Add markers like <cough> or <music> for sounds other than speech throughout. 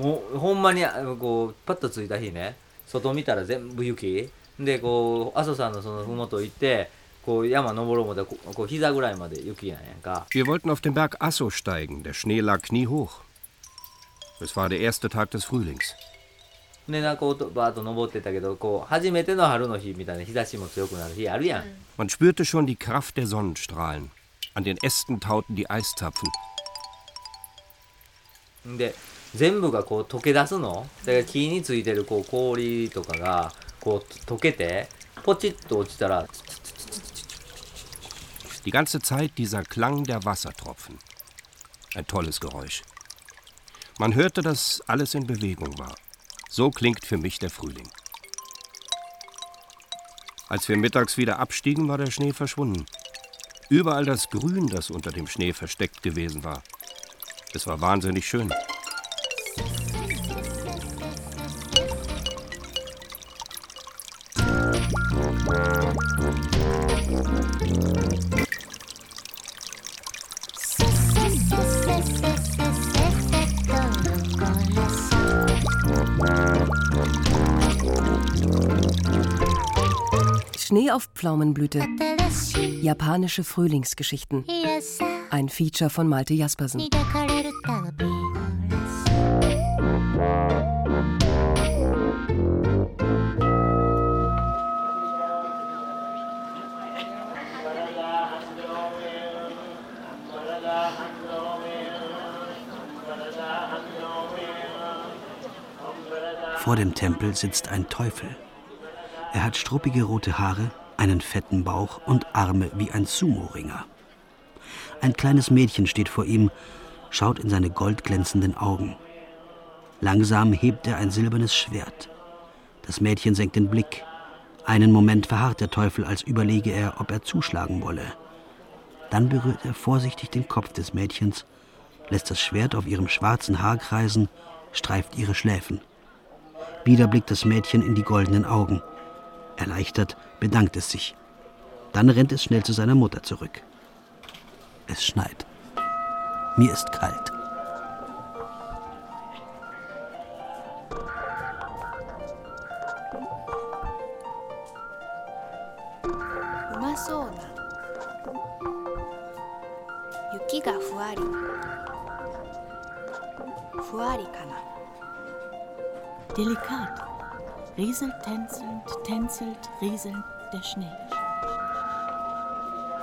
もうほんまにあのこうパッと着いた日ね外見たら全部雪でこう阿蘇山のその麓行ってこう山登ろう思ったらここう膝ぐらいまで雪なんやんか Wir wollten auf den Berg Asso steigen. Der Schnee lag kniehoch. Es war der erste Tag des Frühlings. でなんかこうバーッと登ってたけどこう初めての春の日みたいな日差しも強くなる日あるやん、 Man spürte schon die Kraft der Sonnenstrahlen. An den Ästen tauten die Eiszapfen. で 全部がこう溶け出すのだから木についてるこう氷とかがこう溶けてポチッと落ちたら Die ganze Zeit dieser Klang der Wassertropfen. Ein tolles Geräusch. Man hörte, dass alles in Bewegung war. So klingt für mich der Frühling. Als wir mittags wieder abstiegen, war der Schnee verschwunden. Überall das Grün, das unter dem Schnee versteckt gewesen war. Es war wahnsinnig schön. Pflaumenblüte. Japanische Frühlingsgeschichten. Ein Feature von Malte Jaspersen. Vor dem Tempel sitzt ein Teufel. Er hat struppige rote Haare, einen fetten Bauch und Arme wie ein Sumo-Ringer. Ein kleines Mädchen steht vor ihm, schaut in seine goldglänzenden Augen. Langsam hebt er ein silbernes Schwert. Das Mädchen senkt den Blick. Einen Moment verharrt der Teufel, als überlege er, ob er zuschlagen wolle. Dann berührt er vorsichtig den Kopf des Mädchens, lässt das Schwert auf ihrem schwarzen Haar kreisen, streift ihre Schläfen. Wieder blickt das Mädchen in die goldenen Augen. Erleichtert bedankt es sich. Dann rennt es schnell zu seiner Mutter zurück. Es schneit. Mir ist kalt. Delikat. Rieselt, tänzelnd, tänzelt, rieselnd der Schnee.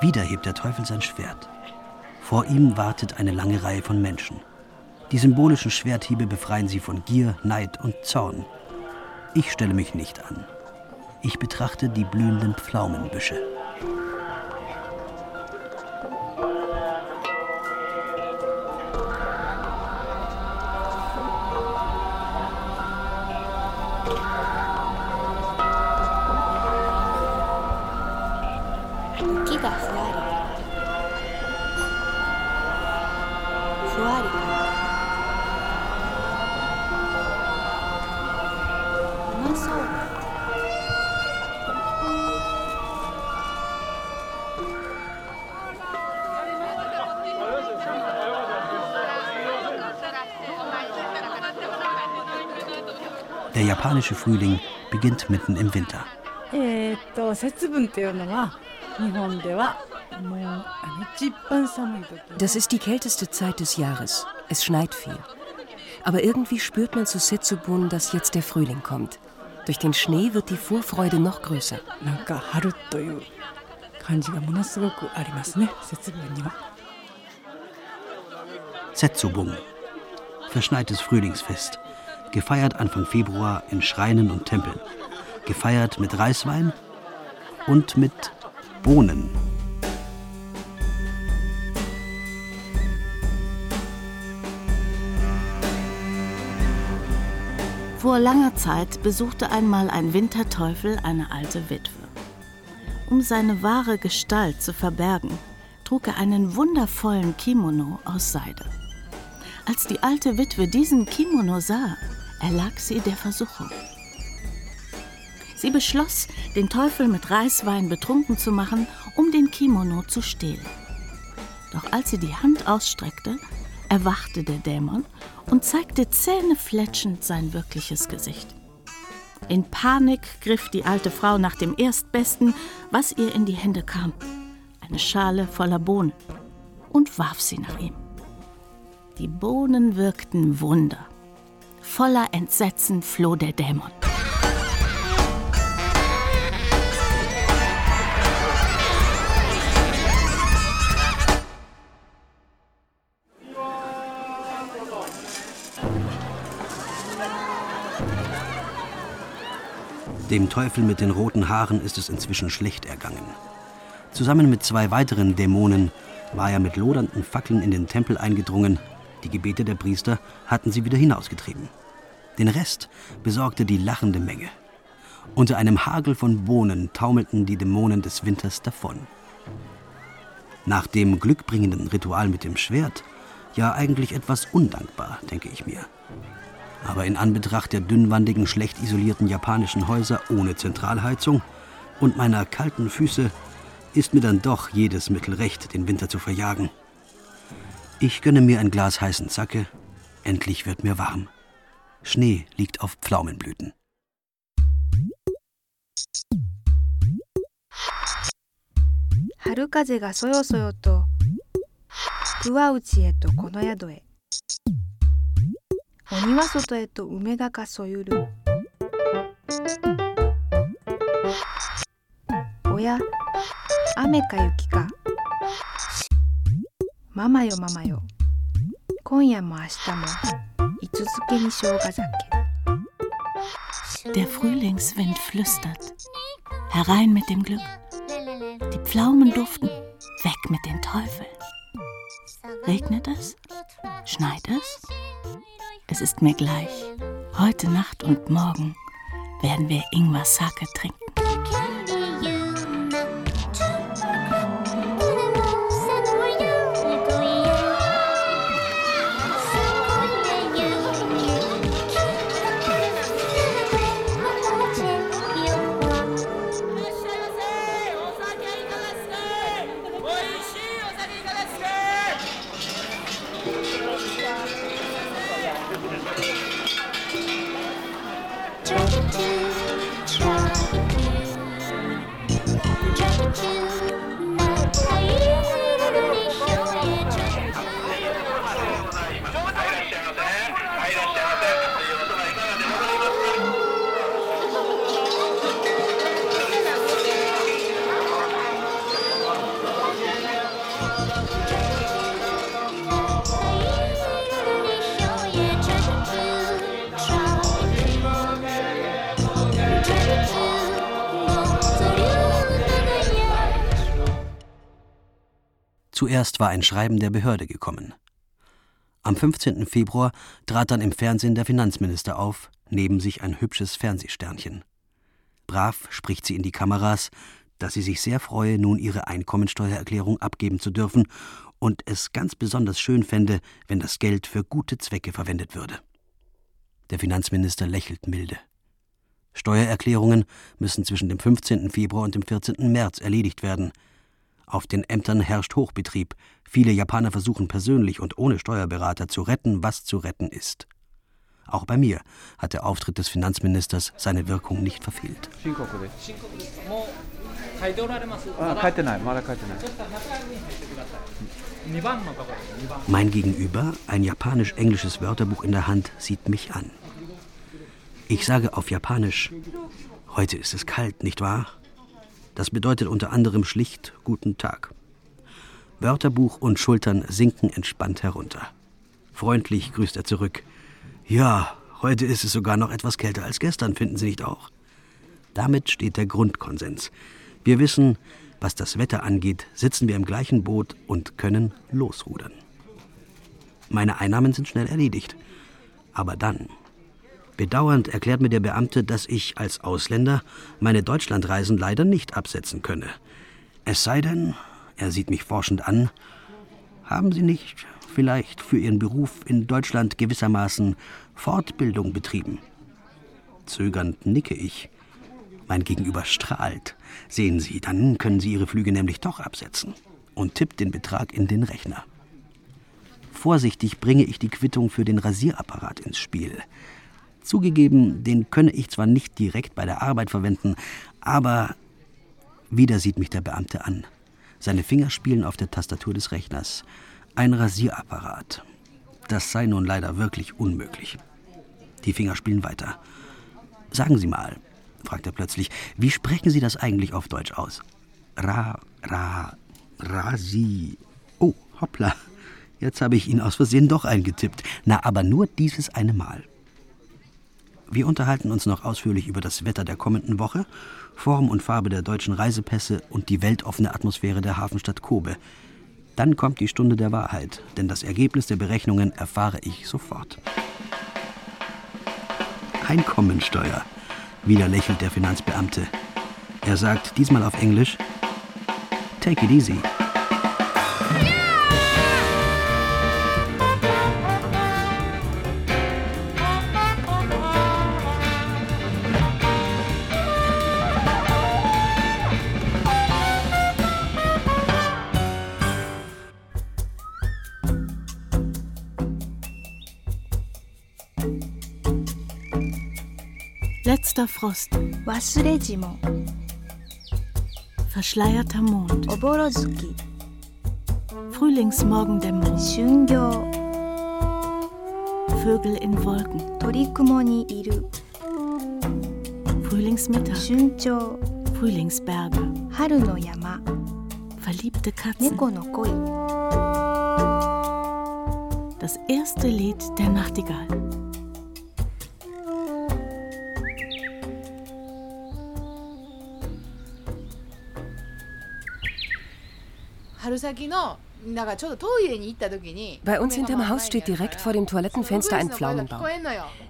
Wieder hebt der Teufel sein Schwert. Vor ihm wartet eine lange Reihe von Menschen. Die symbolischen Schwerthiebe befreien sie von Gier, Neid und Zorn. Ich stelle mich nicht an. Ich betrachte die blühenden Pflaumenbüsche. japanische Frühling beginnt mitten im Winter. Das ist die kälteste Zeit des Jahres. Es schneit viel. Aber irgendwie spürt man zu Setsubun, dass jetzt der Frühling kommt. Durch den Schnee wird die Vorfreude noch größer. Setsubun. Verschneites Frühlingsfest. Gefeiert Anfang Februar in Schreinen und Tempeln. Gefeiert mit Reiswein und mit Bohnen. Vor langer Zeit besuchte einmal ein Winterteufel eine alte Witwe. Um seine wahre Gestalt zu verbergen, trug er einen wundervollen Kimono aus Seide. Als die alte Witwe diesen Kimono sah, erlag sie der Versuchung. Sie beschloss, den Teufel mit Reiswein betrunken zu machen, um den Kimono zu stehlen. Doch als sie die Hand ausstreckte, erwachte der Dämon und zeigte zähnefletschend sein wirkliches Gesicht. In Panik griff die alte Frau nach dem Erstbesten, was ihr in die Hände kam. Eine Schale voller Bohnen. Und warf sie nach ihm. Die Bohnen wirkten Wunder. Voller Entsetzen floh der Dämon. Dem Teufel mit den roten Haaren ist es inzwischen schlecht ergangen. Zusammen mit zwei weiteren Dämonen war er mit lodernden Fackeln in den Tempel eingedrungen. Die Gebete der Priester hatten sie wieder hinausgetrieben. Den Rest besorgte die lachende Menge. Unter einem Hagel von Bohnen taumelten die Dämonen des Winters davon. Nach dem glückbringenden Ritual mit dem Schwert, ja eigentlich etwas undankbar, denke ich mir. Aber in Anbetracht der dünnwandigen, schlecht isolierten japanischen Häuser ohne Zentralheizung und meiner kalten Füße ist mir dann doch jedes Mittel recht, den Winter zu verjagen. Ich gönne mir ein Glas heißen Zacke. Endlich wird mir warm. Schnee liegt auf Pflaumenblüten. がママよママよ今夜も明日もいつ漬けに生姜酒 Der Frühlingswind flüstert. Herein mit dem Glück. Die Pflaumen duften. Weg mit den Teufeln. Regnet es? Schneit es? Es ist mir gleich. Heute Nacht und morgen werden wir Ingwer Sake trinken. Zuerst war ein Schreiben der Behörde gekommen. Am 15. Februar trat dann im Fernsehen der Finanzminister auf, neben sich ein hübsches Fernsehsternchen. Brav spricht sie in die Kameras, dass sie sich sehr freue, nun ihre Einkommensteuererklärung abgeben zu dürfen und es ganz besonders schön fände, wenn das Geld für gute Zwecke verwendet würde. Der Finanzminister lächelt milde. Steuererklärungen müssen zwischen dem 15. Februar und dem 14. März erledigt werden – auf den Ämtern herrscht Hochbetrieb. Viele Japaner versuchen persönlich und ohne Steuerberater zu retten, was zu retten ist. Auch bei mir hat der Auftritt des Finanzministers seine Wirkung nicht verfehlt. Mein Gegenüber, ein japanisch-englisches Wörterbuch in der Hand, sieht mich an. Ich sage auf Japanisch, heute ist es kalt, nicht wahr? Das bedeutet unter anderem schlicht Guten Tag. Wörterbuch und Schultern sinken entspannt herunter. Freundlich grüßt er zurück. Ja, heute ist es sogar noch etwas kälter als gestern, finden Sie nicht auch? Damit steht der Grundkonsens. Wir wissen, was das Wetter angeht, sitzen wir im gleichen Boot und können losrudern. Meine Einnahmen sind schnell erledigt. Aber dann Bedauernd erklärt mir der Beamte, dass ich als Ausländer meine Deutschlandreisen leider nicht absetzen könne. Es sei denn, er sieht mich forschend an, haben Sie nicht vielleicht für Ihren Beruf in Deutschland gewissermaßen Fortbildung betrieben? Zögernd nicke ich. Mein Gegenüber strahlt. Sehen Sie, dann können Sie Ihre Flüge nämlich doch absetzen und tippt den Betrag in den Rechner. Vorsichtig bringe ich die Quittung für den Rasierapparat ins Spiel. Zugegeben, den könne ich zwar nicht direkt bei der Arbeit verwenden, aber wieder sieht mich der Beamte an. Seine Finger spielen auf der Tastatur des Rechners. Ein Rasierapparat. Das sei nun leider wirklich unmöglich. Die Finger spielen weiter. Sagen Sie mal, fragt er plötzlich, wie sprechen Sie das eigentlich auf Deutsch aus? Ra, ra, rasi. Oh, hoppla. Jetzt habe ich ihn aus Versehen doch eingetippt. Na, aber nur dieses eine Mal. Wir unterhalten uns noch ausführlich über das Wetter der kommenden Woche, Form und Farbe der deutschen Reisepässe und die weltoffene Atmosphäre der Hafenstadt Kobe. Dann kommt die Stunde der Wahrheit, denn das Ergebnis der Berechnungen erfahre ich sofort. Einkommensteuer. Wieder lächelt der Finanzbeamte. Er sagt diesmal auf Englisch: Take it easy. Letzter Frost. Wasurejimo. Verschleierter Mond. Oborozuki. Frühlingsmorgendämmerung. Shungyo. Vögel in Wolken. Torikumo ni iru. Frühlingsmittag. Shuncho. Frühlingsberge. Haru no yama. Verliebte Katzen. Neko no koi. Das erste Lied der Nachtigall. Bei uns hinterm Haus steht direkt vor dem Toilettenfenster ein Pflaumenbaum.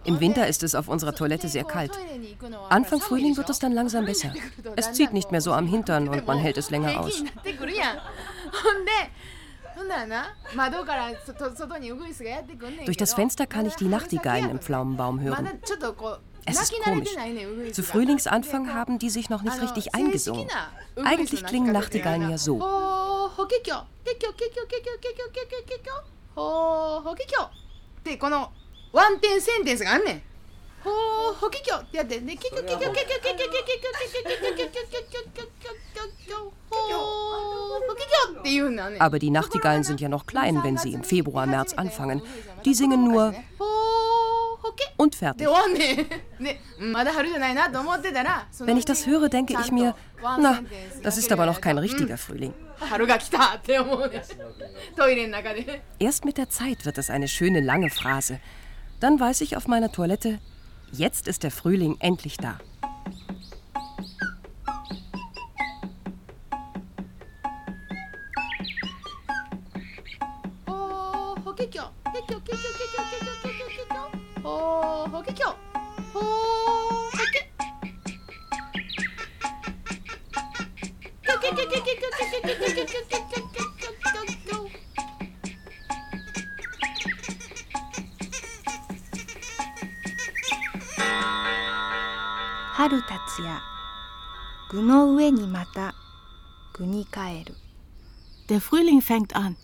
Im Winter ist es auf unserer Toilette sehr kalt. Anfang Frühling wird es dann langsam besser. Es zieht nicht mehr so am Hintern und man hält es länger aus. Durch das Fenster kann ich die Nachtigallen im Pflaumenbaum hören. Es ist komisch. Zu Frühlingsanfang haben die sich noch nicht richtig eingesungen. Eigentlich klingen Nachtigallen ja so. Aber die Nachtigallen sind ja noch klein, wenn sie im Februar, März anfangen. Die singen nur und fertig. <laughs> Wenn ich das höre, denke ich mir, na, das ist aber noch kein richtiger Frühling. Erst mit der Zeit wird das eine schöne lange Phrase. Dann weiß ich auf meiner Toilette, jetzt ist der Frühling endlich da. けきょほーほけきょけきょけきょけきょけきょけきょけきょけきょけきょけきょ春立つや具の上にまた具に帰る Der Frühling fängt an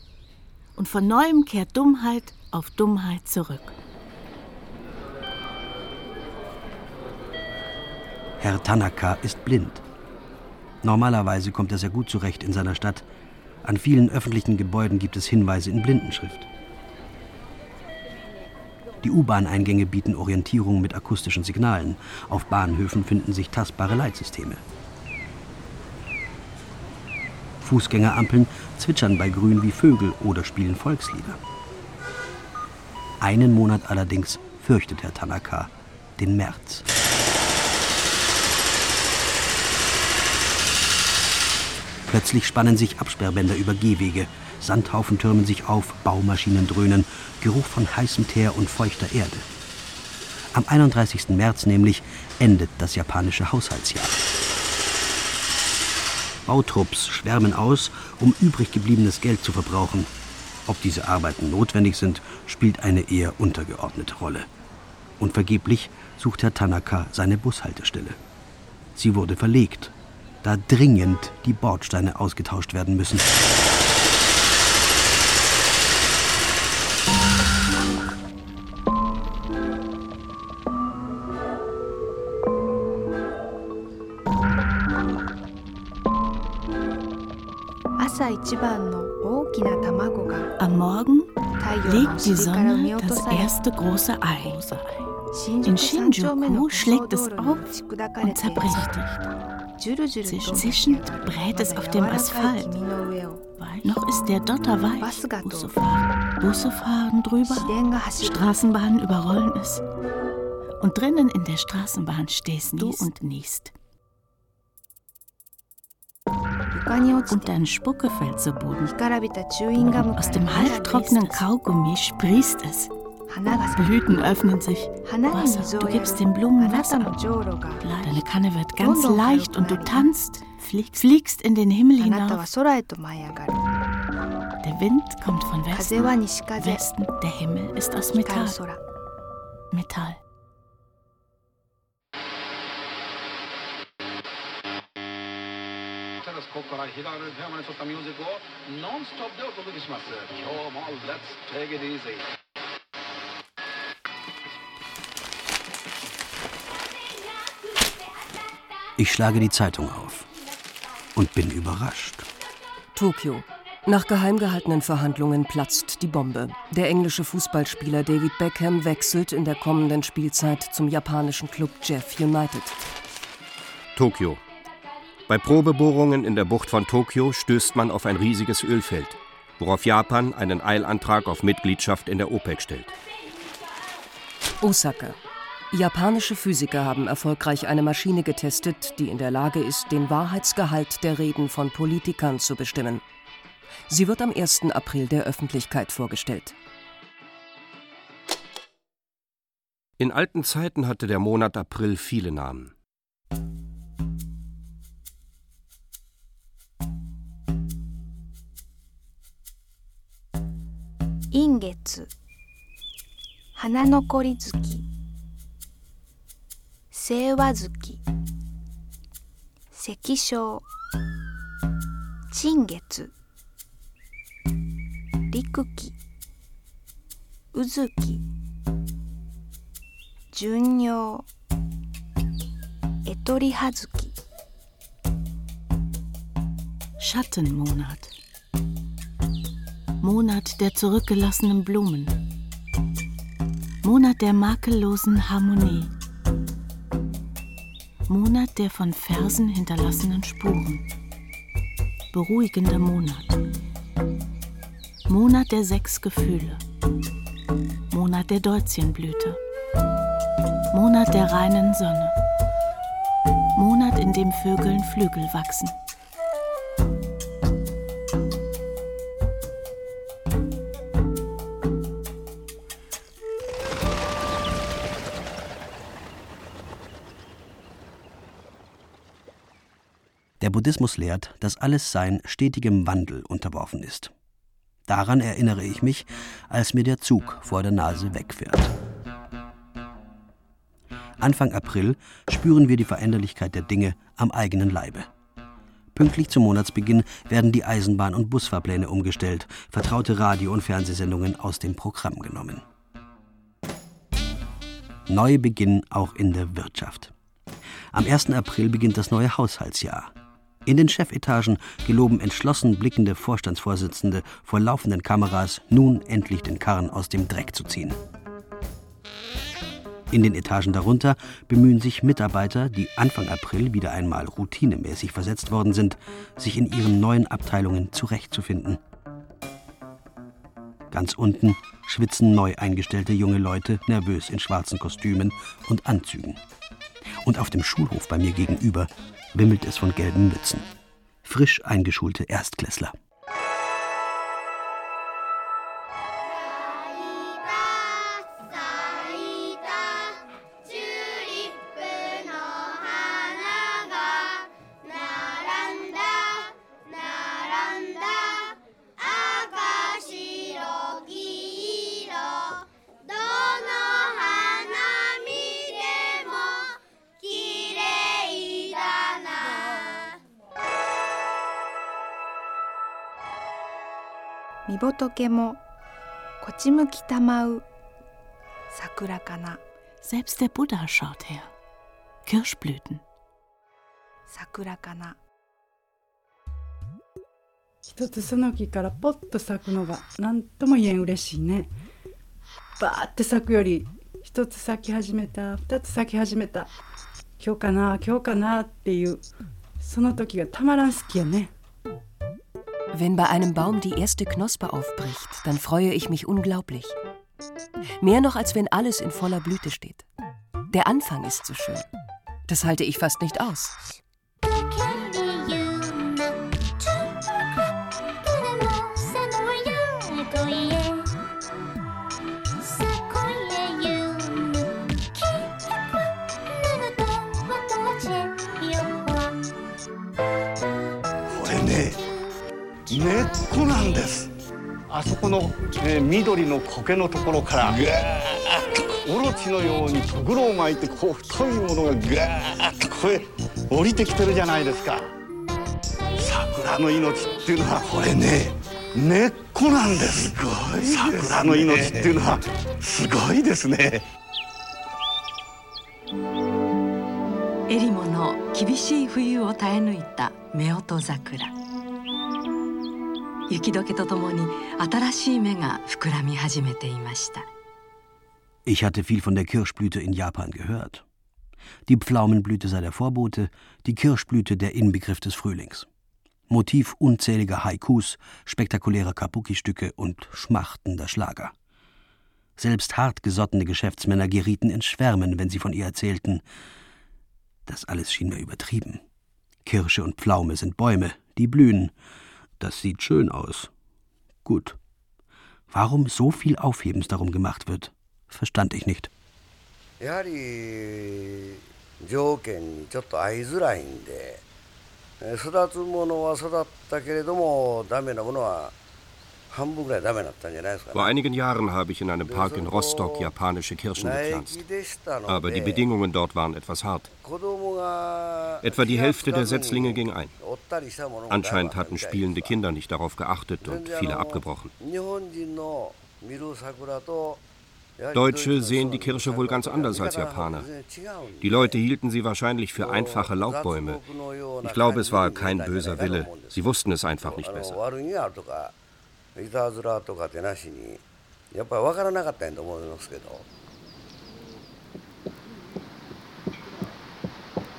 und von neuem kehrt Dummheit auf Dummheit zurück. Herr Tanaka ist blind. Normalerweise kommt er sehr gut zurecht in seiner Stadt. An vielen öffentlichen Gebäuden gibt es Hinweise in Blindenschrift. Die U-Bahn-Eingänge bieten Orientierung mit akustischen Signalen. Auf Bahnhöfen finden sich tastbare Leitsysteme. Fußgängerampeln zwitschern bei Grün wie Vögel oder spielen Volkslieder. Einen Monat allerdings fürchtet Herr Tanaka, den März. Plötzlich spannen sich Absperrbänder über Gehwege, Sandhaufen türmen sich auf, Baumaschinen dröhnen, Geruch von heißem Teer und feuchter Erde. Am 31. März nämlich endet das japanische Haushaltsjahr. Bautrupps schwärmen aus, um übrig gebliebenes Geld zu verbrauchen. Ob diese Arbeiten notwendig sind, spielt eine eher untergeordnete Rolle. Und vergeblich sucht Herr Tanaka seine Bushaltestelle. Sie wurde verlegt, da dringend die Bordsteine ausgetauscht werden müssen. Am Morgen legt die Sonne das erste große Ei. In Shinjuku schlägt es auf und zerbricht. Zischend brät es auf dem Asphalt. Noch ist der Dotter weich. Busse fahren. Busse fahren drüber, Straßenbahnen überrollen es. Und drinnen in der Straßenbahn stehst du und niest. Und dein Spucke fällt zu Boden. Aus dem halbtrockenen Kaugummi sprießt es. Blüten öffnen sich. Wasser. Du gibst den Blumen Wasser. Deine Kanne wird ganz leicht und du tanzt, fliegst in den Himmel hinauf. Der Wind kommt von Westen. Westen, der Himmel ist aus Metall. Metall. Let's take it easy. Ich schlage die Zeitung auf und bin überrascht. Tokio. Nach geheim gehaltenen Verhandlungen platzt die Bombe. Der englische Fußballspieler David Beckham wechselt in der kommenden Spielzeit zum japanischen Club Jeff United. Tokio. Bei Probebohrungen in der Bucht von Tokio stößt man auf ein riesiges Ölfeld, worauf Japan einen Eilantrag auf Mitgliedschaft in der OPEC stellt. Osaka. Japanische Physiker haben erfolgreich eine Maschine getestet, die in der Lage ist, den Wahrheitsgehalt der Reden von Politikern zu bestimmen. Sie wird am 1. April der Öffentlichkeit vorgestellt. In alten Zeiten hatte der Monat April viele Namen. Ingetsu Hananokori-zuki 清和月石章陳月陸期宇月巡尿エトリハ月 Schattenmonat Monat der zurückgelassenen Blumen Monat der makellosen Harmonie Monat der von Versen hinterlassenen Spuren. Beruhigender Monat. Monat der sechs Gefühle. Monat der Deutzienblüte. Monat der reinen Sonne. Monat, in dem Vögeln Flügel wachsen. Buddhismus lehrt, dass alles Sein stetigem Wandel unterworfen ist. Daran erinnere ich mich, als mir der Zug vor der Nase wegfährt. Anfang April spüren wir die Veränderlichkeit der Dinge am eigenen Leibe. Pünktlich zum Monatsbeginn werden die Eisenbahn- und Busfahrpläne umgestellt, vertraute Radio- und Fernsehsendungen aus dem Programm genommen. Neubeginn auch in der Wirtschaft. Am 1. April beginnt das neue Haushaltsjahr. In den Chefetagen geloben entschlossen blickende Vorstandsvorsitzende vor laufenden Kameras, nun endlich den Karren aus dem Dreck zu ziehen. In den Etagen darunter bemühen sich Mitarbeiter, die Anfang April wieder einmal routinemäßig versetzt worden sind, sich in ihren neuen Abteilungen zurechtzufinden. Ganz unten schwitzen neu eingestellte junge Leute nervös in schwarzen Kostümen und Anzügen. Und auf dem Schulhof bei mir gegenüber wimmelt es von gelben Mützen. Frisch eingeschulte Erstklässler. Selbst der Buddha schaut her. Kirschblüten. 一つその木からポッと咲くのが何とも言えん嬉しいね。バーって咲くより一つ咲き始めた二つ咲き始めた。今日かな今日かなっていうその時がたまらん好きやね Wenn bei einem Baum die erste Knospe aufbricht, dann freue ich mich unglaublich. Mehr noch, als wenn alles in voller Blüte steht. Der Anfang ist so schön. Das halte ich fast nicht aus. 根っこなんです。あそこの、え、緑の苔のところからぐーっとオロチのようにとぐろを巻いてこう太いものがぐーっとこれ降りてきてるじゃないですか。桜の命っていうのはこれね根っこなんです。すごい、ね、桜の命っていうのはすごいですね。エリモの厳しい冬を耐え抜いた夫婦桜。雪解けとともに新しい芽が膨らみ始めていました。Ich hatte viel von der Kirschblüte in Japan gehört. Die Pflaumenblüte sei der Vorbote, die Kirschblüte der Inbegriff des Frühlings. Motiv unzähliger Haikus, spektakulärer Kabuki-Stücke und schmachtender Schlager. Selbst hartgesottene Geschäftsmänner gerieten in Schwärmen, wenn sie von ihr erzählten. Das alles schien mir übertrieben. Kirsche und Pflaume sind Bäume, die blühen, das sieht schön aus. Gut. Warum so viel Aufhebens darum gemacht wird, verstand ich nicht. やはり条件にちょっと合いづらいんで育つものは育ったけれどもダメなものは vor einigen Jahren habe ich in einem Park in Rostock japanische Kirschen gepflanzt. Aber die Bedingungen dort waren etwas hart. Etwa die Hälfte der Setzlinge ging ein. Anscheinend hatten spielende Kinder nicht darauf geachtet und viele abgebrochen. Deutsche sehen die Kirsche wohl ganz anders als Japaner. Die Leute hielten sie wahrscheinlich für einfache Laubbäume. Ich glaube, es war kein böser Wille. Sie wussten es einfach nicht besser. いたずらとかってなしにやっぱり分からなかったんやと思いますけど。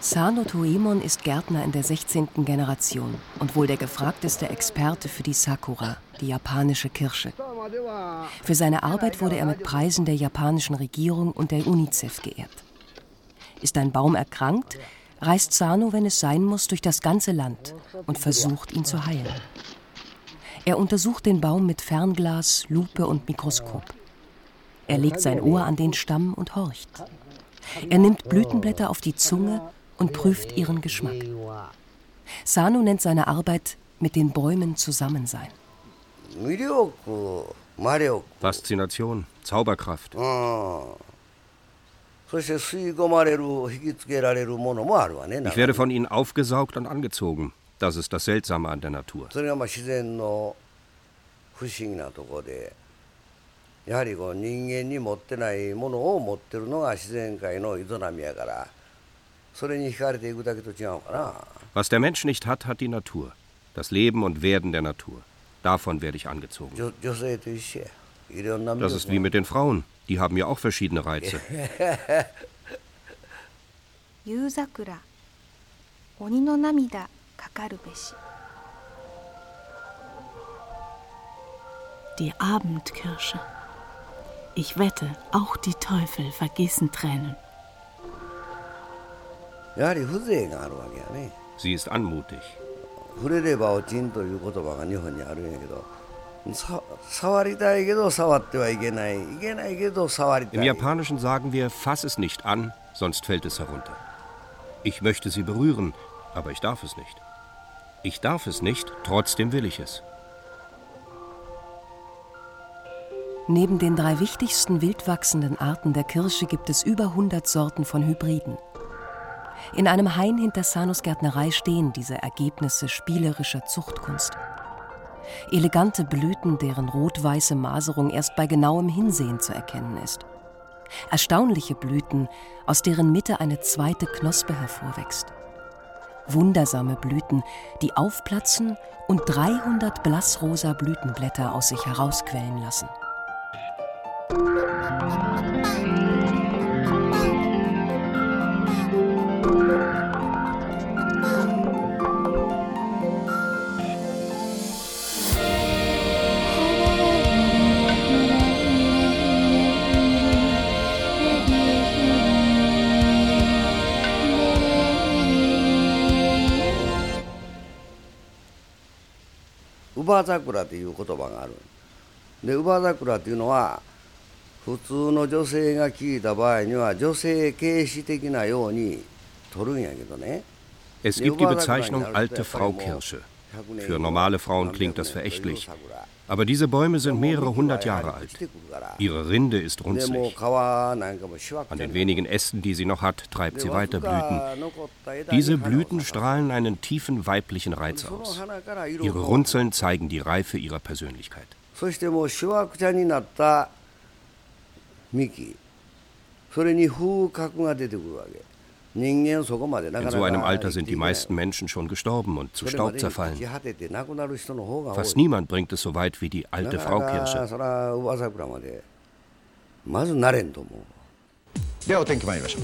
Sano Toemon ist Gärtner in der 16. Generation und wohl der gefragteste Experte für die Sakura, die japanische Kirsche. Für seine Arbeit wurde er mit Preisen der japanischen Regierung und der UNICEF geehrt. Ist ein Baum erkrankt, reist Sano, wenn es sein muss, durch das ganze Land und versucht, ihn zu heilen. Er untersucht den Baum mit Fernglas, Lupe und Mikroskop. Er legt sein Ohr an den Stamm und horcht. Er nimmt Blütenblätter auf die Zunge und prüft ihren Geschmack. Sano nennt seine Arbeit mit den Bäumen zusammen sein. Faszination, Zauberkraft. Ich werde von ihnen aufgesaugt und angezogen. Das ist das Seltsame an der Natur. 不思議なところでやはりこう人間に持ってないものを持ってるのが自然界の営みやからそれに惹かれていくだけと違うかな。Was der Mensch nicht hat, hat die Natur. Das Leben und Werden der Natur. Davon werde ich angezogen. Das ist wie mit den Frauen. Die haben ja auch verschiedene Reize. 夕桜鬼の涙 かかるべし Die Abendkirsche. Ich wette, auch die Teufel vergießen Tränen. Sie ist anmutig. Im Japanischen sagen wir, fass es nicht an, sonst fällt es herunter. Ich möchte sie berühren, aber ich darf es nicht. Ich darf es nicht, trotzdem will ich es. Neben den drei wichtigsten wildwachsenden Arten der Kirsche gibt es über 100 Sorten von Hybriden. In einem Hain hinter Sanos Gärtnerei stehen diese Ergebnisse spielerischer Zuchtkunst. Elegante Blüten, deren rot-weiße Maserung erst bei genauem Hinsehen zu erkennen ist. Erstaunliche Blüten, aus deren Mitte eine zweite Knospe hervorwächst. Wundersame Blüten, die aufplatzen und 300 blassrosa Blütenblätter aus sich herausquellen lassen.「乳母桜」という言葉があるで乳母桜というのは普通の女性が聞いた場合には女性軽視的なように取るんやけどね Es gibt die Bezeichnung alte Frau Kirsche. Für normale Frauen klingt das verächtlich. Aber diese Bäume sind mehrere hundert Jahre alt. Ihre Rinde ist runzlig. An den wenigen Ästen, die sie noch hat, treibt sie weiter Blüten. Diese Blüten strahlen einen tiefen weiblichen Reiz aus. Ihre Runzeln zeigen die Reife ihrer Persönlichkeit. In so einem Alter sind die meisten Menschen schon gestorben und zu Staub zerfallen. Fast niemand bringt es so weit wie die alte Frau Kirsche. ではお天気参りましょう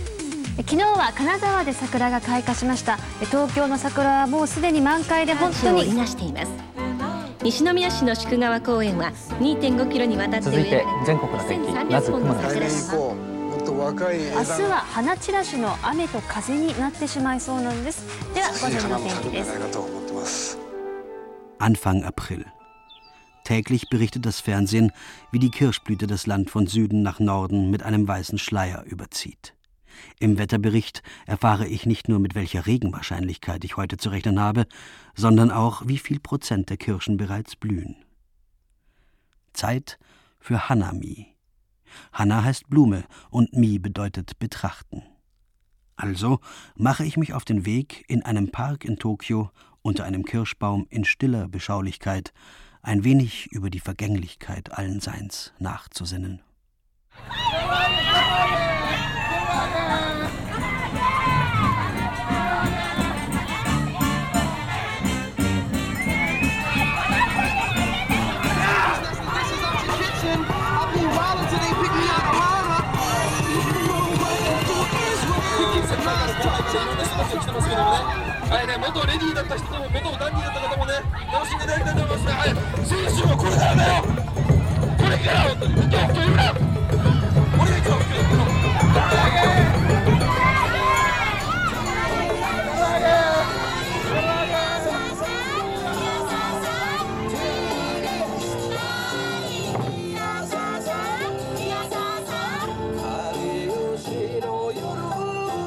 昨日は金沢で桜が開花しました東京の桜はもうすでに満開で本当にいなしています西宮市の宿川公園は2.5キロにわたって続いて全国の天気まず雲の様子と若い明日は花散らしの雨と風になってしまいそうなんですでは午前の天気です Anfang April. Täglich berichtet das Fernsehen, wie die Kirschblüte das Land von Süden nach Norden mit einem weißen Schleier überzieht. Im Wetterbericht erfahre ich nicht nur, mit welcher Regenwahrscheinlichkeit ich heute zu rechnen habe, sondern auch, wie viel Prozent der Kirschen bereits blühen. Zeit für Hanami, Hanna heißt Blume und Mi bedeutet betrachten. Also mache ich mich auf den Weg in einem Park in Tokio unter einem Kirschbaum in stiller Beschaulichkeit, ein wenig über die Vergänglichkeit allen Seins nachzusinnen.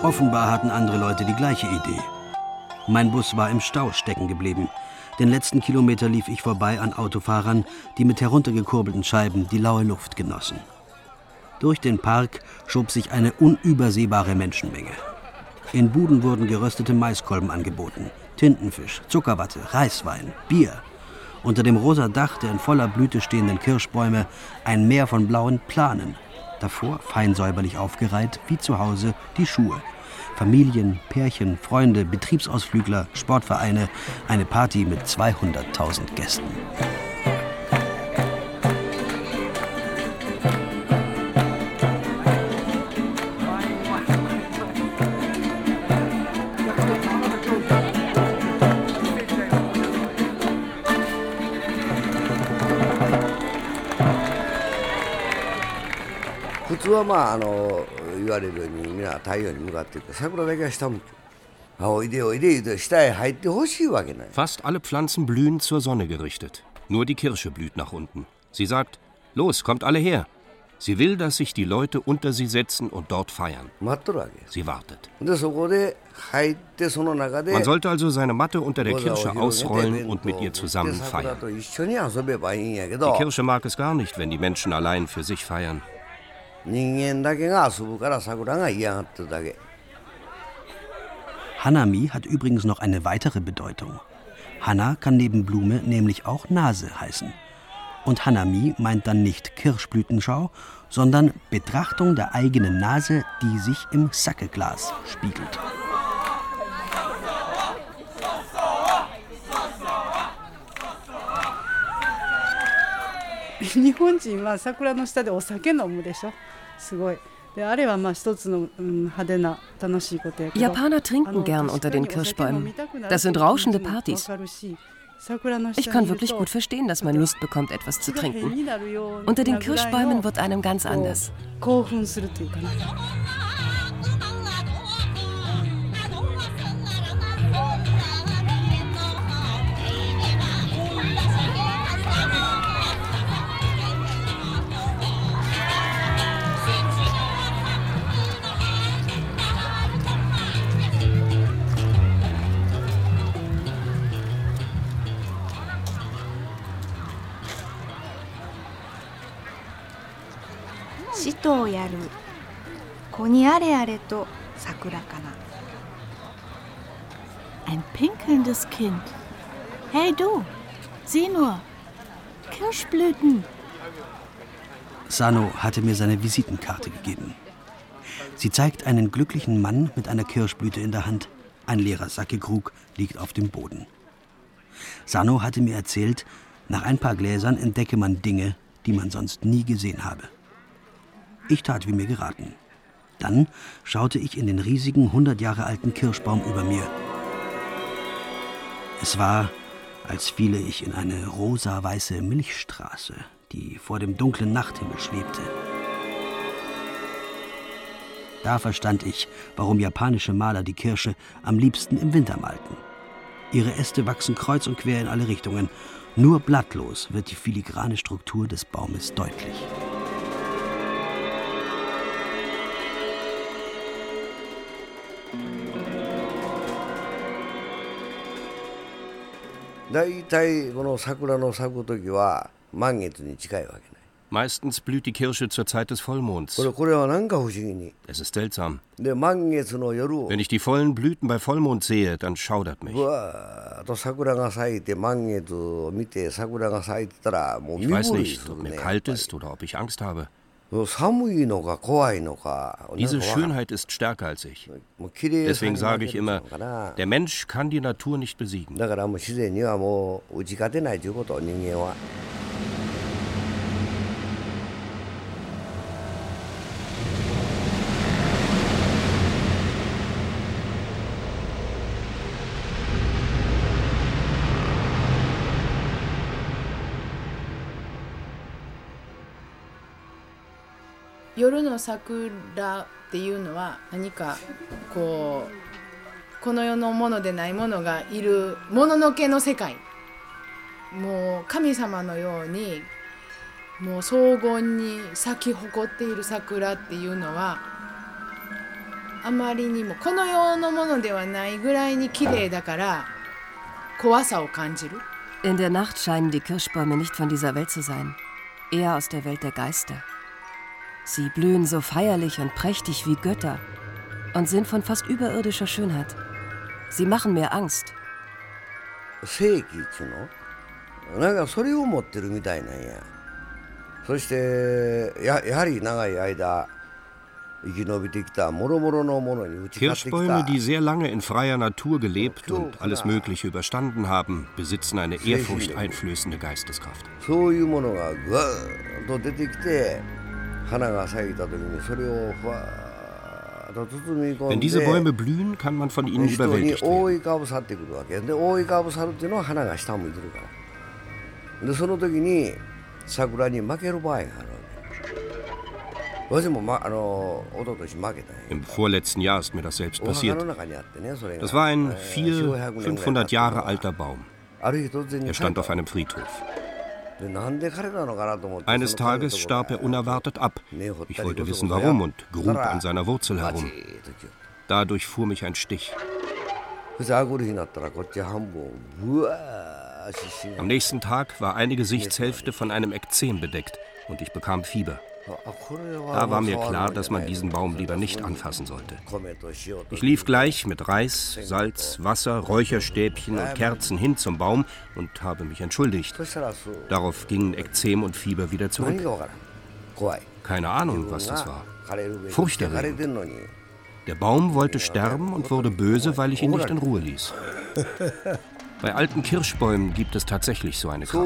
Offenbar hatten andere Leute die gleiche Idee. Mein Bus war im Stau stecken geblieben. Den letzten Kilometer lief ich vorbei an Autofahrern, die mit heruntergekurbelten Scheiben die laue Luft genossen. Durch den Park schob sich eine unübersehbare Menschenmenge. In Buden wurden geröstete Maiskolben angeboten, Tintenfisch, Zuckerwatte, Reiswein, Bier. Unter dem rosa Dach der in voller Blüte stehenden Kirschbäume ein Meer von blauen Planen. Davor, fein säuberlich aufgereiht, wie zu Hause, die Schuhe. Familien, Pärchen, Freunde, Betriebsausflügler, Sportvereine, eine Party mit 200.000 Gästen.普通はまああの 言われるように皆太陽に向かっていく桜だけは下向くおいでおいで言うて下へ入ってほしいわけない Fast alle Pflanzen blühen zur Sonne gerichtet. Nur die Kirsche blüht nach unten. Sie sagt, los, kommt alle her. Sie will, dass sich die Leute unter sie setzen und dort feiern. Sie wartet. Man sollte also seine Matte unter der Kirsche ausrollen und mit ihr zusammen feiern. Die Kirsche mag es gar nicht, wenn die Menschen allein für sich feiern. 人間だけが遊ぶから桜が嫌がってるだけ。Hanami hat übrigens noch eine weitere Bedeutung. Hana kann neben Blume nämlich auch Nase heißen. Und Hanami meint dann nicht Kirschblütenschau, sondern Betrachtung der eigenen Nase, die sich im Sackeglas spiegelt. 日<laughs> 本人は桜の下でお酒飲むでしょすごい。Japaner trinken gern unter den Kirschbäumen. Das sind rauschende Partys. Ich kann wirklich gut verstehen, dass man Lust bekommt, etwas zu trinken. Unter den Kirschbäumen wird einem ganz anders. 使徒をやる子にあれあれと桜かな Ein pinkelndes Kind. Hey du, sieh nur, Kirschblüten. Sano hatte mir seine Visitenkarte gegeben. Sie zeigt einen glücklichen Mann mit einer Kirschblüte in der Hand. Ein leerer Sackekrug liegt auf dem Boden. Sano hatte mir erzählt, nach ein paar Gläsern entdecke man Dinge, die man sonst nie gesehen habe. Ich tat wie mir geraten. Dann schaute ich in den riesigen, hundert Jahre alten Kirschbaum über mir. Es war, als fiele ich in eine rosa-weiße Milchstraße, die vor dem dunklen Nachthimmel schwebte. Da verstand ich, warum japanische Maler die Kirsche am liebsten im Winter malten. Ihre Äste wachsen kreuz und quer in alle Richtungen. Nur blattlos wird die filigrane Struktur des Baumes deutlich. 大体この桜の咲く時は満月に近いわけね。Meistens blüht die Kirsche zur Zeit des Vollmonds. Es ist seltsam. Wenn ich die vollen Blüten bei Vollmond sehe, dann schaudert mich. Ich weiß nicht, ob mir kalt ist oder ob ich Angst habe. Diese Schönheit ist stärker als ich. Deswegen sage ich immer, der Mensch kann die Natur nicht besiegen. 夜の桜っていうのは何かこうこの世のものでないものがいるもののけの世界もう神様のようにもう荘厳に咲き誇っている桜っていうのはあまりにもこの世のものではないぐらいに綺麗だから怖さを感じる。In der Nacht scheinen die Kirschbäume nicht von dieser Welt zu sein, eher aus der Welt der Geister. Sie blühen so feierlich und prächtig wie Götter und sind von fast überirdischer Schönheit. Sie machen mir Angst. 正義っつうのなんかそれを持ってるみたいなんやそしてややはり長い間 Kirschbäume, die sehr lange in freier Natur gelebt und alles Mögliche überstanden haben, besitzen eine ehrfurchteinflößende Geisteskraft. Wenn diese Bäume blühen, kann man von ihnen überwältigt werden. Im vorletzten Jahr ist mir das selbst passiert. Das war ein 400, 500 Jahre alter Baum. Er stand auf einem Friedhof. Eines Tages starb er unerwartet ab. Ich wollte wissen, warum und grub an seiner Wurzel herum. Dadurch fuhr mich ein Stich. Am nächsten Tag war eine Gesichtshälfte von einem Ekzem bedeckt und ich bekam Fieber. Da war mir klar, dass man diesen Baum lieber nicht anfassen sollte. Ich lief gleich mit Reis, Salz, Wasser, Räucherstäbchen und Kerzen hin zum Baum und habe mich entschuldigt. Darauf gingen Ekzem und Fieber wieder zurück. Keine Ahnung, was das war. Furchterregend. Der Baum wollte sterben und wurde böse, weil ich ihn nicht in Ruhe ließ. Bei alten Kirschbäumen gibt es tatsächlich so eine Kraft.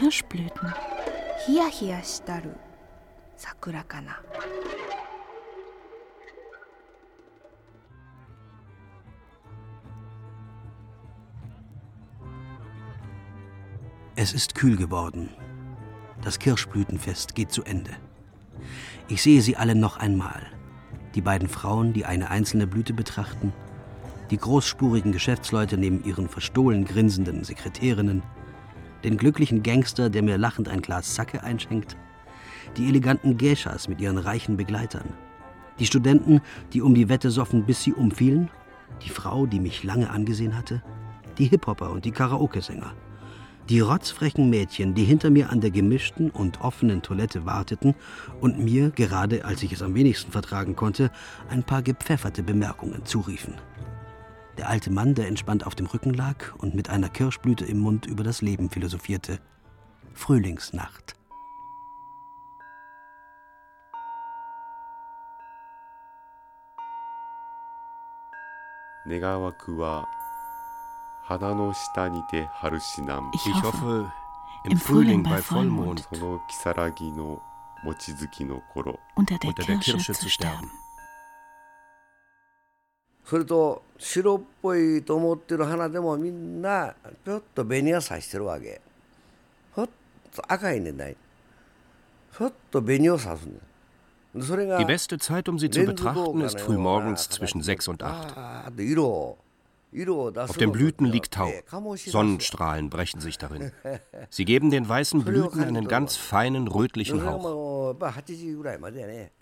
Kirschblüten. Es ist kühl geworden. Das Kirschblütenfest geht zu Ende. Ich sehe sie alle noch einmal. Die beiden Frauen, die eine einzelne Blüte betrachten, die großspurigen Geschäftsleute neben ihren verstohlen grinsenden Sekretärinnen, den glücklichen Gangster, der mir lachend ein Glas Sake einschenkt, die eleganten Geishas mit ihren reichen Begleitern, die Studenten, die um die Wette soffen, bis sie umfielen, die Frau, die mich lange angesehen hatte, die Hip-Hopper und die Karaoke-Sänger, die rotzfrechen Mädchen, die hinter mir an der gemischten und offenen Toilette warteten und mir, gerade als ich es am wenigsten vertragen konnte, ein paar gepfefferte Bemerkungen zuriefen der alte Mann, der entspannt auf dem Rücken lag und mit einer Kirschblüte im Mund über das Leben philosophierte. Frühlingsnacht. Ich hoffe, im Frühling bei Vollmond unter der Kirsche zu sterben. それと白っぽいと思ってる花でもみんなぴょっと紅はさしてるわけふっと赤いねないふっと紅をさすね Die beste Zeit, um sie zu betrachten, ist frühmorgens zwischen 6 und 8. Auf den Blüten liegt Tau. Sonnenstrahlen brechen sich darin. Sie geben den weißen Blüten einen ganz feinen rötlichen Hauch.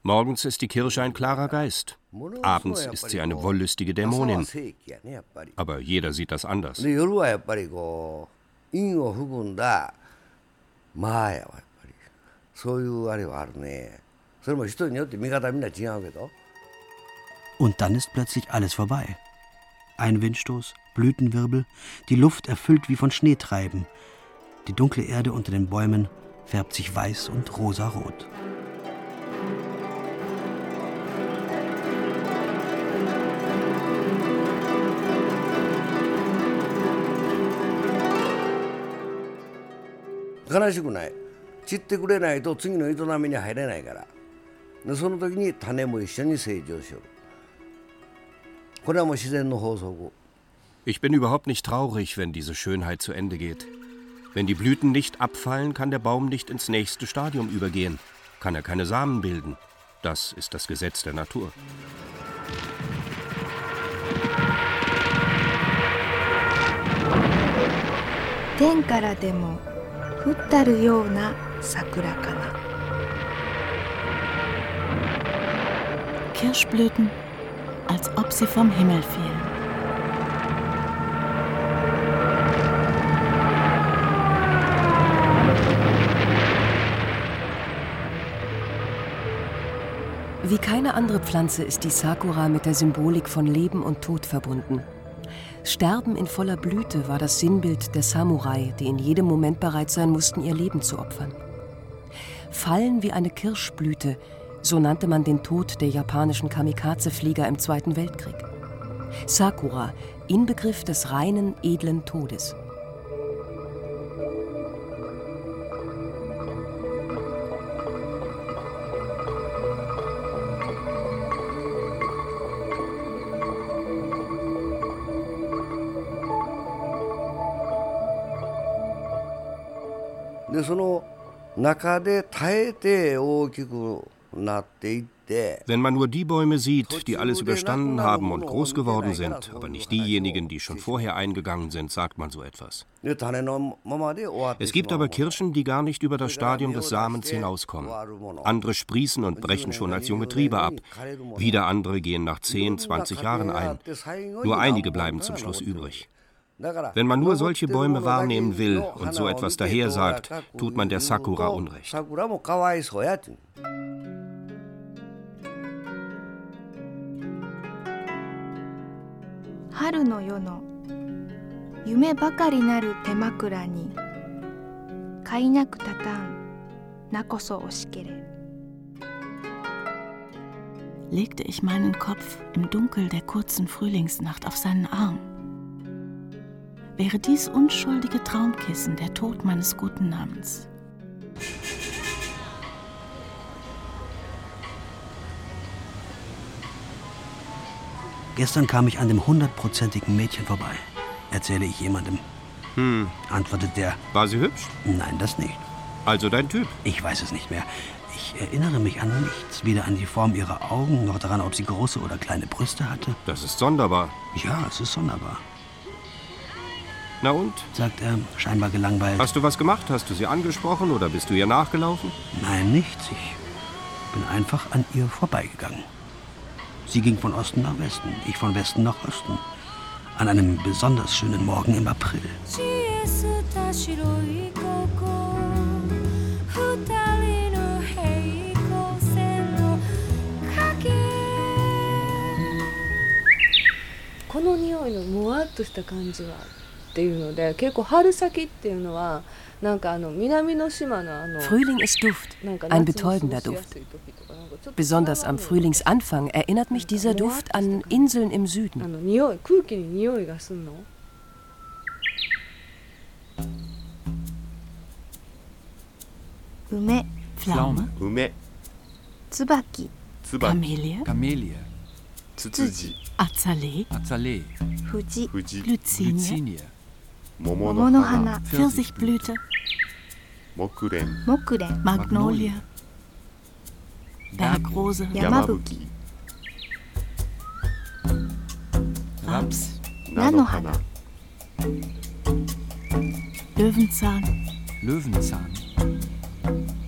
Morgens ist die Kirsche ein klarer Geist. Abends ist sie eine wollüstige Dämonin. Aber jeder sieht das anders. Und dann ist plötzlich alles vorbei. Ein Windstoß, Blütenwirbel, die Luft erfüllt wie von Schneetreiben. Die dunkle Erde unter den Bäumen färbt sich weiß und rosarot.悲 nicht. 散ってくれないと次の営みに入れないからその時に種も一緒に成長しよう ich bin überhaupt nicht traurig, wenn diese Schönheit zu Ende geht. Wenn die Blüten nicht abfallen, kann der Baum nicht ins nächste Stadium übergehen, kann er keine Samen bilden. Das ist das Gesetz der Natur. Kirschblüten als ob sie vom Himmel fielen. Wie keine andere Pflanze ist die Sakura mit der Symbolik von Leben und Tod verbunden. Sterben in voller Blüte war das Sinnbild der Samurai, die in jedem Moment bereit sein mussten, ihr Leben zu opfern. Fallen wie eine Kirschblüte so nannte man den Tod der japanischen Kamikaze-Flieger im Zweiten Weltkrieg. Sakura, Inbegriff des reinen, edlen Todes. De その中で耐えて大きく wenn man nur die Bäume sieht, die alles überstanden haben und groß geworden sind, aber nicht diejenigen, die schon vorher eingegangen sind, sagt man so etwas. Es gibt aber Kirschen, die gar nicht über das Stadium des Samens hinauskommen. Andere sprießen und brechen schon als junge Triebe ab. Wieder andere gehen nach 10, 20 Jahren ein. Nur einige bleiben zum Schluss übrig. Wenn man nur solche Bäume wahrnehmen will und so etwas daher sagt, tut man der Sakura Unrecht. 春の夜の夢ばかりなる手枕に飼いなくたたんなこそ惜しけれ legte ich meinen Kopf im Dunkel der kurzen Frühlingsnacht auf seinen Arm. wäre dies unschuldige Traumkissen der Tod meines guten Namens. Gestern kam ich an dem hundertprozentigen Mädchen vorbei. Erzähle ich jemandem. Hm. Antwortet der. War sie hübsch? Nein, das nicht. Also dein Typ? Ich weiß es nicht mehr. Ich erinnere mich an nichts. Weder an die Form ihrer Augen, noch daran, ob sie große oder kleine Brüste hatte. Das ist sonderbar. Ja, es ist sonderbar. Na und? sagt er, scheinbar gelangweilt. Hast du was gemacht? Hast du sie angesprochen oder bist du ihr nachgelaufen? Nein, nichts. Ich bin einfach an ihr vorbeigegangen. Sie ging von Osten nach Westen, ich von Westen nach Osten. An einem besonders schönen Morgen im April. この匂いのもわっとした感じはっていうので結構春先っていうのはなんかあの南の島のあの Frühling ist Duft, ein betäubender Duft. Besonders am Frühlingsanfang erinnert mich dieser Duft an Inseln im Süden. あの匂い空気に匂いがすんの Ume, Pflaume, 梅 Tsubaki, 椿 Kamelie, Kamelie, ツツジ Azalee, Azalee, Fuji, 藤 Glycinie, Glycinie, 桃 Momo の no 花 Hana, Pfirsichblüte, Momonohana, Pfirsichblüte, Mokuren, Mokuren, Magnolie, Bergrose, Yamabuki, Raps, Nanohana, Löwenzahn, Löwenzahn,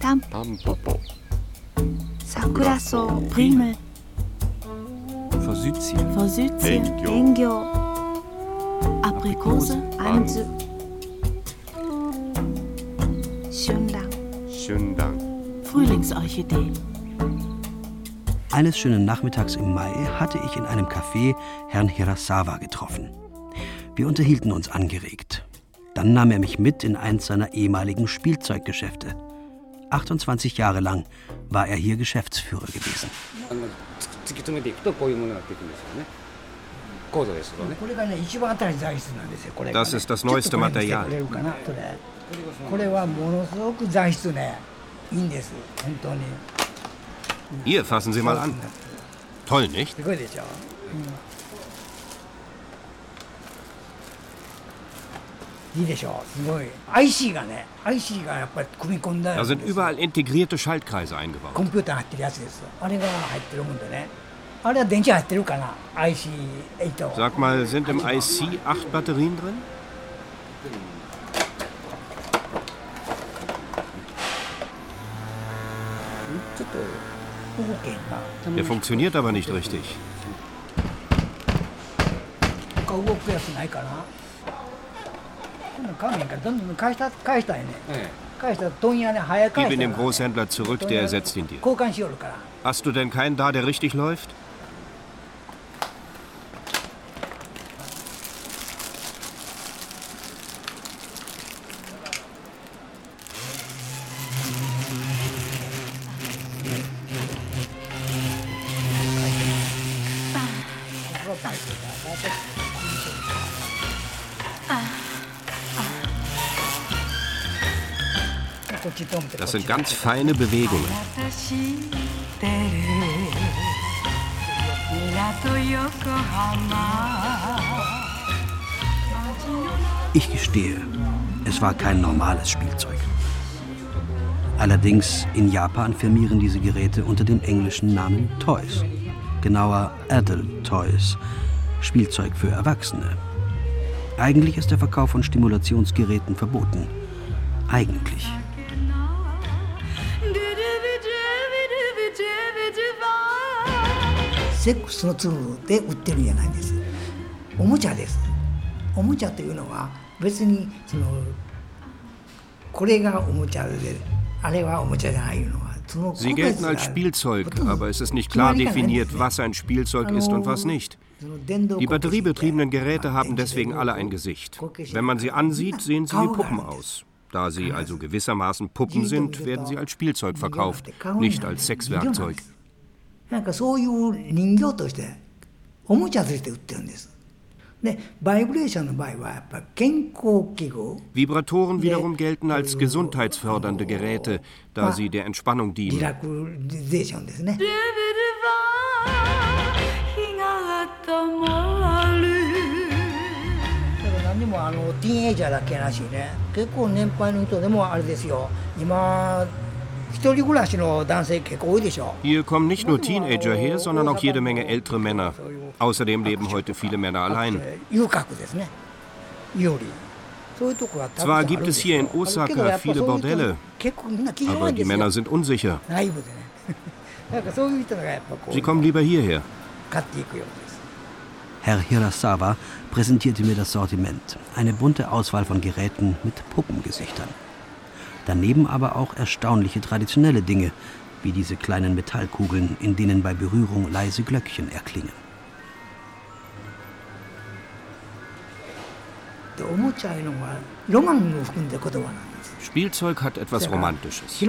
Tam, Tampopo, Sakuraso, Primel, Forsythien, Forsythien, Engyo, Aprikose, Anzu, 春蘭 Frühlingsorchidee. Eines schönen Nachmittags im Mai hatte ich in einem Café Herrn Hirasawa getroffen. Wir unterhielten uns angeregt. Dann nahm er mich mit in eins seiner ehemaligen Spielzeuggeschäfte. 28 Jahre lang war er hier Geschäftsführer gewesen. 突き詰めていくとこういうものになっていくんですよね構造ですよねこれがね一番新しい材質なんですよこれが、ね、 Das ist das neueste Material. ちょっとこれ見せてくれるかなそれこれはものすごく材質ねいいんです本当に Hier, fassen Sie mal an. Toll, nicht? すごいでしょ、うん、いいでしょすごい IC がね IC がやっぱり組み込んだ Da sind überall integrierte Schaltkreise eingebaut. コンピューター入ってるやつですよあれが入ってるもんでね あれは電池入ってるかな IC8 は Sag mal, sind im IC acht Batterien drin? ちょっと動けへんな Der funktioniert aber nicht richtig. 他動くやつないかなこんなん買うねんからどんどん返した返したいね、返したら問屋ね早く返 Gib した ihn ら dem Großhändler zurück, der ersetzt ihn dir. 交換しよるから Hast du denn keinen da, der richtig läuft? Sind ganz feine Bewegungen. Ich gestehe, es war kein normales Spielzeug. Allerdings in Japan firmieren diese Geräte unter dem englischen Namen Toys. Genauer Adult Toys, Spielzeug für Erwachsene. Eigentlich ist der Verkauf von Stimulationsgeräten verboten. Eigentlich. セックスのツールで売ってるんじゃないんですおもちゃですおもちゃというのは別にそのこれがおもちゃであれはおもちゃじゃないのはその Sie gelten als Spielzeug, aber es ist nicht klar definiert, was ein Spielzeug ist und was nicht. Die batteriebetriebenen Geräte haben deswegen alle ein Gesicht. Wenn man sie ansieht, sehen sie wie Puppen aus. Da sie also gewissermaßen Puppen sind, werden sie als Spielzeug verkauft, nicht als Sexwerkzeug. なんかそういう人形としておもちゃとして売ってるんです Vibratoren wiederum gelten als gesundheitsfördernde Geräte, da sie der Entspannung dienen. 何もあのティーンエイジャーだけなしね結構年配の人でもあれですよ今 Hier kommen nicht nur Teenager her, sondern auch jede Menge ältere Männer. Außerdem leben heute viele Männer allein. Zwar gibt es hier in Osaka viele Bordelle, aber die Männer sind unsicher. <laughs> Sie kommen lieber hierher. Herr Hirasawa präsentierte mir das Sortiment, eine bunte Auswahl von Geräten mit Puppengesichtern. Daneben aber auch erstaunliche traditionelle Dinge, wie diese kleinen Metallkugeln, in denen bei Berührung leise Glöckchen erklingen. Spielzeug hat etwas Romantisches.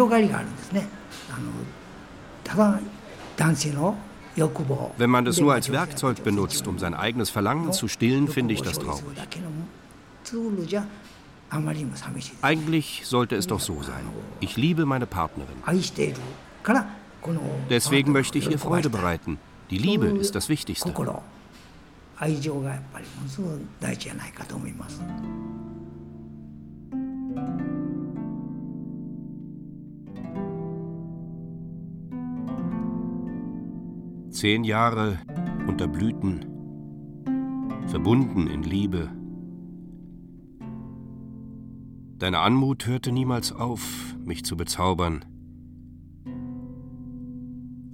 Wenn man das nur als Werkzeug benutzt, um sein eigenes Verlangen zu stillen, finde ich das traurig. Eigentlich sollte es doch so sein. Ich liebe meine Partnerin. Deswegen möchte ich ihr Freude bereiten. Die Liebe ist das Wichtigste. Zehn Jahre unter Blüten, verbunden in Liebe Deine Anmut hörte niemals auf, mich zu bezaubern.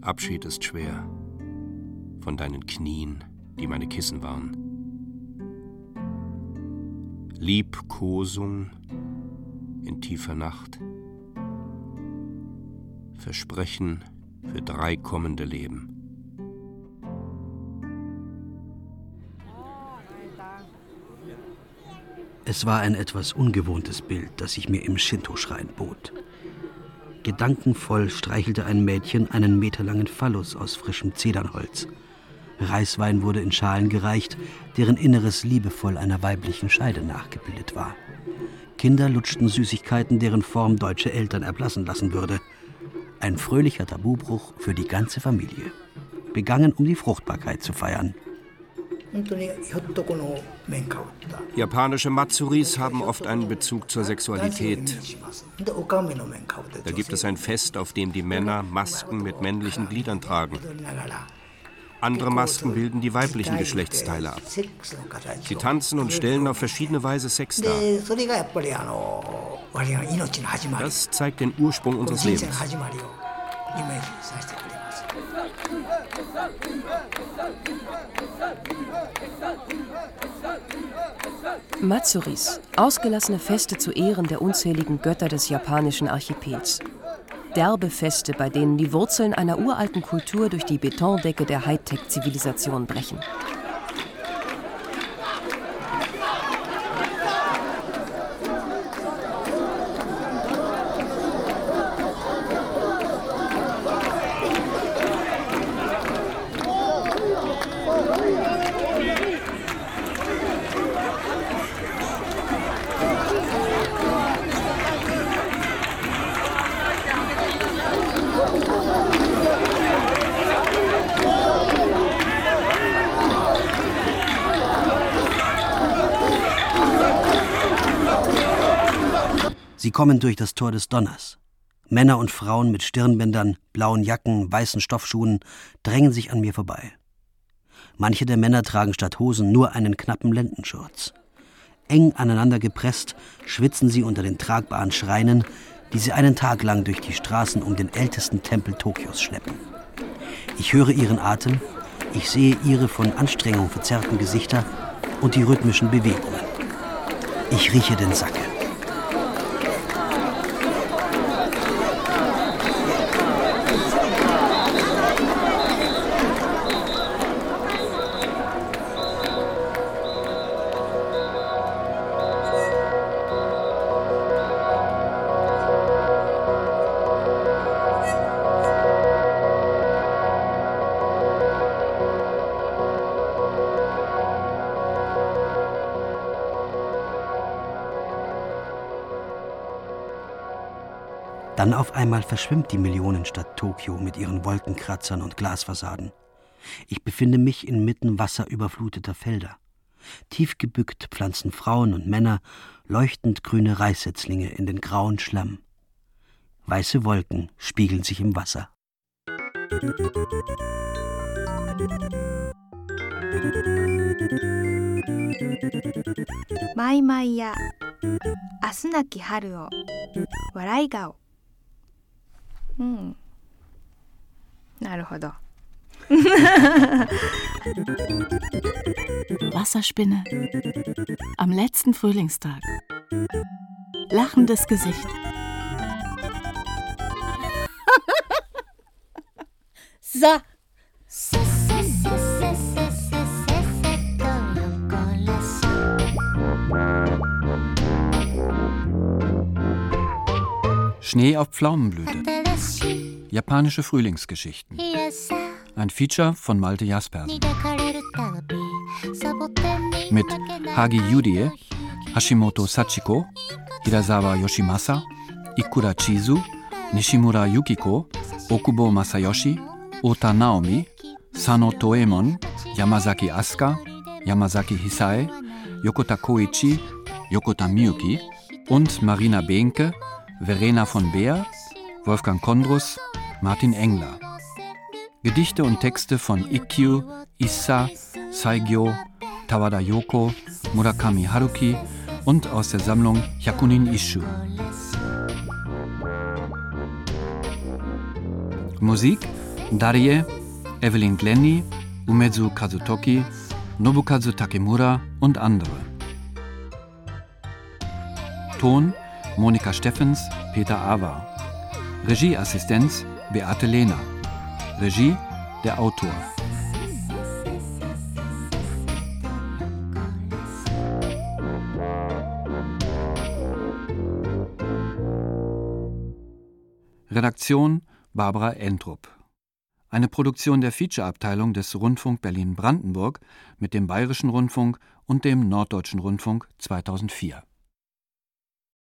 Abschied ist schwer von deinen Knien, die meine Kissen waren. Liebkosung in tiefer Nacht. Versprechen für drei kommende Leben. Es war ein etwas ungewohntes Bild, das sich mir im Shinto-Schrein bot. Gedankenvoll streichelte ein Mädchen einen meterlangen Phallus aus frischem Zedernholz. Reiswein wurde in Schalen gereicht, deren Inneres liebevoll einer weiblichen Scheide nachgebildet war. Kinder lutschten Süßigkeiten, deren Form deutsche Eltern erblassen lassen würde. Ein fröhlicher Tabubruch für die ganze Familie. Begangen, um die Fruchtbarkeit zu feiern. Japanische Matsuris haben oft einen Bezug zur Sexualität. Da gibt es ein Fest, auf dem die Männer Masken mit männlichen Gliedern tragen. Andere Masken bilden die weiblichen Geschlechtsteile ab. Sie tanzen und stellen auf verschiedene Weise Sex dar. Das zeigt den Ursprung unseres Lebens. Matsuris, ausgelassene Feste zu Ehren der unzähligen Götter des japanischen Archipels. Derbe Feste, bei denen die Wurzeln einer uralten Kultur durch die Betondecke der Hightech-Zivilisation brechen. Sie kommen durch das Tor des Donners. Männer und Frauen mit Stirnbändern, blauen Jacken, weißen Stoffschuhen drängen sich an mir vorbei. Manche der Männer tragen statt Hosen nur einen knappen Lendenschurz. Eng aneinander gepresst schwitzen sie unter den tragbaren Schreinen, die sie einen Tag lang durch die Straßen um den ältesten Tempel Tokios schleppen. Ich höre ihren Atem, ich sehe ihre von Anstrengung verzerrten Gesichter und die rhythmischen Bewegungen. Ich rieche den Sacke. Dann auf einmal verschwimmt die Millionenstadt Tokio mit ihren Wolkenkratzern und Glasfassaden. Ich befinde mich inmitten wasserüberfluteter Felder. Tief gebückt pflanzen Frauen und Männer leuchtend grüne Reissetzlinge in den grauen Schlamm. Weiße Wolken spiegeln sich im Wasser. Mai Mai ya Asunaki Haru o Waraigao うん。なるほど。<laughs> Wasserspinne am letzten Frühlingstag. Lachendes Gesicht. so. Schnee auf Pflaumenblüte. Japanische Frühlingsgeschichten. Ein Feature von Malte Jaspersen. Mit Hagi Yudie, Hashimoto Sachiko, Hirasawa Yoshimasa, Ikura Chizu, Nishimura Yukiko, Okubo Masayoshi, Ota Naomi, Sano Toemon, Yamazaki Asuka, Yamazaki Hisae, Yokota Koichi, Yokota Miyuki und Marina Behnke, Verena von Beer, Wolfgang Kondrus, Martin Engler. Gedichte und Texte von Ikkyu, Issa, Saigyo, Tawada Yoko, Murakami Haruki und aus der Sammlung Hyakunin Ishu. Musik Darie, Evelyn Glenny, Umezu Kazutoki, Nobukazu Takemura und andere. Ton Monika Steffens, Peter Awa. Regieassistenz Beate Lehner. Regie der Autor. Redaktion Barbara Entrup. Eine Produktion der Feature-Abteilung des Rundfunk Berlin-Brandenburg mit dem Bayerischen Rundfunk und dem Norddeutschen Rundfunk 2004.